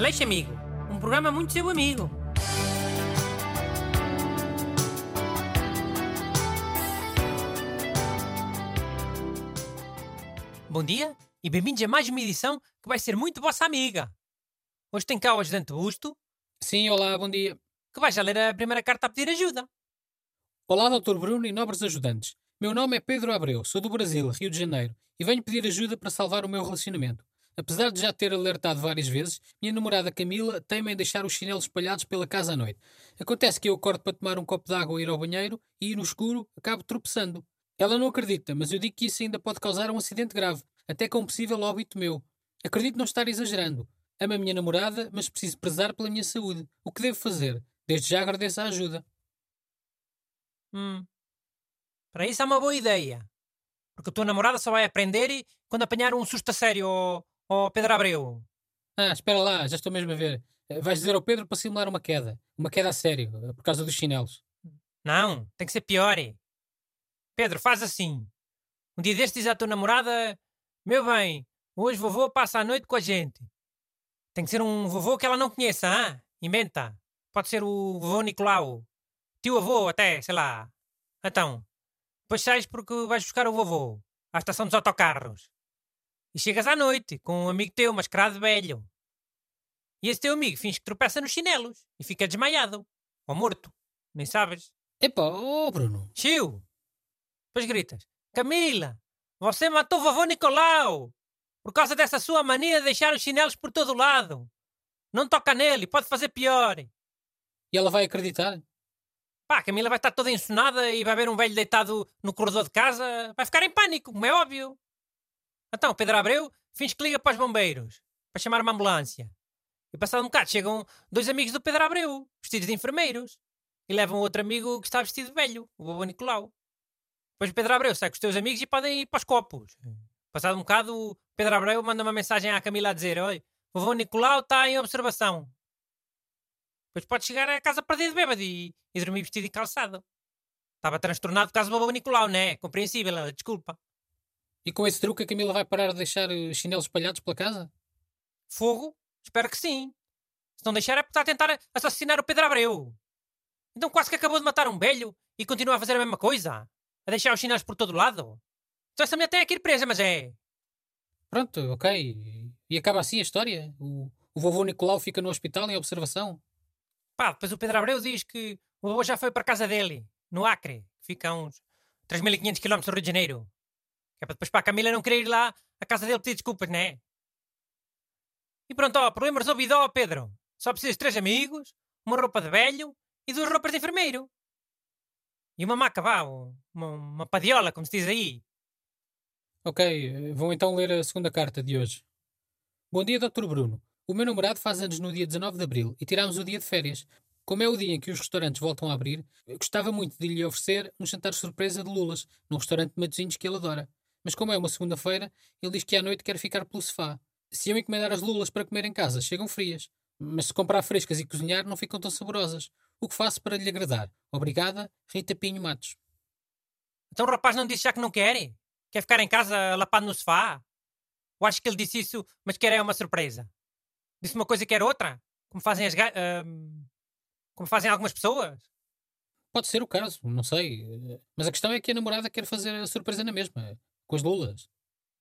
Aleixo Amigo, um programa muito seu amigo. Bom dia e bem-vindos a mais uma edição que vai ser muito vossa amiga. Hoje tem cá o ajudante Busto, Sim, olá, bom dia. que vai já ler a primeira carta a pedir ajuda. Olá, Dr. Bruno e nobres ajudantes. Meu nome é Pedro Abreu, sou do Brasil, Rio de Janeiro, e venho pedir ajuda para salvar o meu relacionamento. Apesar de já ter alertado várias vezes, minha namorada Camila teima em deixar os chinelos espalhados pela casa à noite. Acontece que eu acordo para tomar um copo de água e ir ao banheiro e, no escuro, acabo tropeçando. Ela não acredita, mas eu digo que isso ainda pode causar um acidente grave, até com um possível óbito meu. Acredito não estar exagerando. Amo a minha namorada, mas preciso prezar pela minha saúde. O que devo fazer? Desde já agradeço a ajuda. Hum. Para isso é uma boa ideia. Porque a tua namorada só vai aprender e quando apanhar um susto a sério ao, ao Pedro Abreu. Ah, espera lá, já estou mesmo a ver. Eh, Vais dizer ao Pedro para simular uma queda. Uma queda a sério, eh, por causa dos chinelos. Não, tem que ser pior. é. Pedro, faz assim. Um dia destes diz à tua namorada: Meu bem, hoje vovô passa a noite com a gente. Tem que ser um vovô que ela não conheça, ah? Inventa. Pode ser o vovô Nicolau. Tio avô, até, sei lá. Então, depois sais porque vais buscar o vovô à estação dos autocarros. E chegas à noite com um amigo teu mascarado velho. E esse teu amigo finge que tropeça nos chinelos e fica desmaiado. Ou morto. Nem sabes. Epá, oh Bruno. Chiu! Depois gritas: Camila, você matou o vovô Nicolau! Por causa dessa sua mania de deixar os chinelos por todo lado. Não toca nele, pode fazer pior. E ela vai acreditar? Pá, a Camila vai estar toda ensonada e vai ver um velho deitado no corredor de casa. Vai ficar em pânico, como é óbvio. Então, Pedro Abreu finge que liga para os bombeiros para chamar uma ambulância. E passado um bocado chegam dois amigos do Pedro Abreu, vestidos de enfermeiros, e levam outro amigo que está vestido de velho, o vovô Nicolau. Depois o Pedro Abreu sai com os teus amigos e podem ir para os copos. Passado um bocado, o Pedro Abreu manda uma mensagem à Camila a dizer: Oi, o vovô Nicolau está em observação. Depois pode chegar a casa perdido bêbado e, e dormir vestido e calçado. Estava transtornado por causa do vovô Nicolau, não é? Compreensível, desculpa. E com esse truque a Camila vai parar de deixar eh, chinelos espalhados pela casa? Fogo? Espero que sim. Se não deixar é porque está a tentar assassinar o Pedro Abreu. Então quase que acabou de matar um velho e continua a fazer a mesma coisa. A deixar os chinelos por todo lado. Então essa mulher tem que ir presa, mas é... Pronto, ok. E acaba assim a história? O, o vovô Nicolau fica no hospital em observação? Pá, depois o Pedro Abreu diz que o avô já foi para a casa dele, no Acre, que fica a uns 3.500 km do Rio de Janeiro. Que é para depois para a Camila não querer ir lá à casa dele pedir desculpas, né? E pronto, ó, problema resolvido, ó, Pedro. Só precisas de três amigos, uma roupa de velho e duas roupas de enfermeiro. E uma maca, vá, uma, uma padiola, como se diz aí. Ok, eh, vou então ler a segunda carta de hoje. Bom dia, Dr. Bruno. O meu namorado faz anos no dia 19 de abril e tirámos o dia de férias. Como é o dia em que os restaurantes voltam a abrir, gostava muito de lhe oferecer um jantar surpresa de lulas num restaurante de Matosinhos que ele adora. Mas como é uma segunda-feira, ele diz que à noite quer ficar pelo sofá. Se eu encomendar as lulas para comer em casa, chegam frias. Mas se comprar frescas e cozinhar, não ficam tão saborosas. O que faço para lhe agradar? Obrigada, Rita Pinho Matos. Então o rapaz não disse já que não quer? Quer ficar em casa lapado no sofá? Eu acho que ele disse isso, mas quer é uma surpresa. Disse uma coisa e quer outra? Como fazem as ga- ahm, Como fazem algumas pessoas? Pode ser o caso, não sei. Mas a questão é que a namorada quer fazer a surpresa na mesma, com as lulas.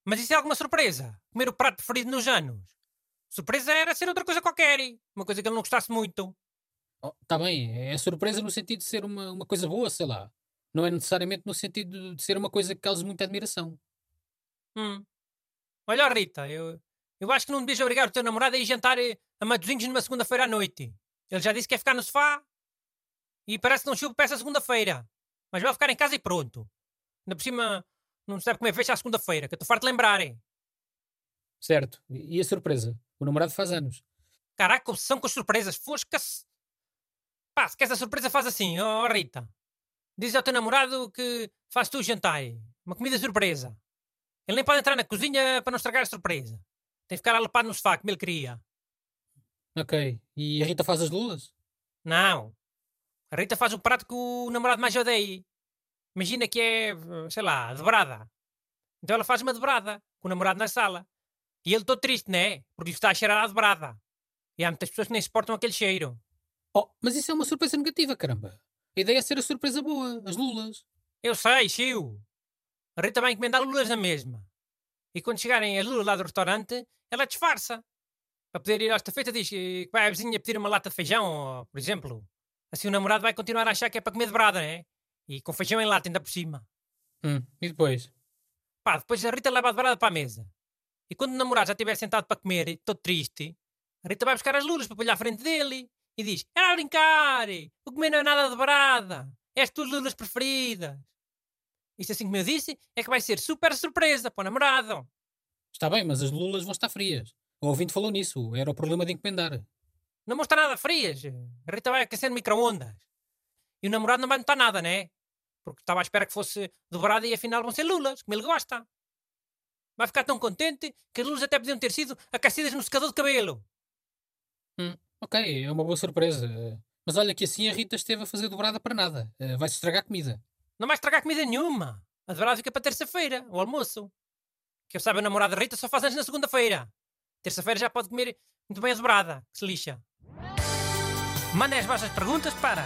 Mas isso é alguma surpresa? Comer o prato preferido nos anos? Surpresa era ser outra coisa qualquer. Uma coisa que ele não gostasse muito. Oh, tá bem, é surpresa no sentido de ser uma, uma coisa boa, sei lá. Não é necessariamente no sentido de ser uma coisa que cause muita admiração. Hum. Olha, Rita, eu, eu acho que não devias obrigar o teu namorado a ir jantar eh, a Matosinhos numa segunda-feira à noite. Ele já disse que quer ficar no sofá. E parece que não chupa para essa segunda-feira. Mas vai ficar em casa e pronto. Ainda por cima, não sabe comer fecha à segunda-feira, que eu estou farto de lembrar. hein? Certo. E a surpresa? O namorado faz anos. Caraca, obsessão com as surpresas. Fosca-se. Pá, se queres a surpresa, faz assim, ó Rita. Diz ao teu namorado que faz tu o jantar. Uma comida surpresa. Ele nem pode entrar na cozinha para não estragar a surpresa. Tem que ficar alepado no sofá, como ele queria. Ok. E a Rita faz as lulas? Não. A Rita faz o prato que o namorado mais odeia. Imagina que é, sei lá, dobrada. Então ela faz uma dobrada, com o namorado na sala. E ele todo triste, né? Porque lhe está a cheirar a dobrada. E há muitas pessoas que nem suportam aquele cheiro. Oh, mas isso é uma surpresa negativa, caramba. A ideia é ser a surpresa boa, as lulas. Eu sei, Chiu. A Rita vai encomendar lulas na mesma. E quando chegarem as lulas lá do restaurante, ela disfarça. Para poder ir à feita diz que vai à vizinha pedir uma lata de feijão, por exemplo. Assim o namorado vai continuar a achar que é para comer de brada, né? E com feijão em lata ainda por cima. Hum, e depois? Pá, depois a Rita leva a de brada para a mesa. E quando o namorado já estiver sentado para comer, todo triste, a Rita vai buscar as lulas para pôr-lhe à frente dele e diz: Era a brincar! O comer não é nada de brada! É as tuas lulas preferidas! Isto, assim como eu disse, é que vai ser super surpresa para o namorado. Está bem, mas as lulas vão estar frias. O ouvinte falou nisso. Era o problema de encomendar. Não vão estar nada frias. A Rita vai aquecer no micro-ondas. E o namorado não vai notar nada, né? Porque estava à espera que fosse dobrada e afinal vão ser lulas, como ele gosta. Vai ficar tão contente que as lulas até podiam ter sido aquecidas no secador de cabelo. Hum, ok, é uma boa surpresa. Mas olha que assim a Rita esteve a fazer dobrada para nada. Eh, vai-se estragar comida. Não vai estragar comida nenhuma. A dobrada fica para terça-feira, o almoço. Que eu saiba, a namorada Rita só faz antes na segunda-feira. Terça-feira já pode comer muito bem a dobrada, que se lixa. Mandem as vossas perguntas para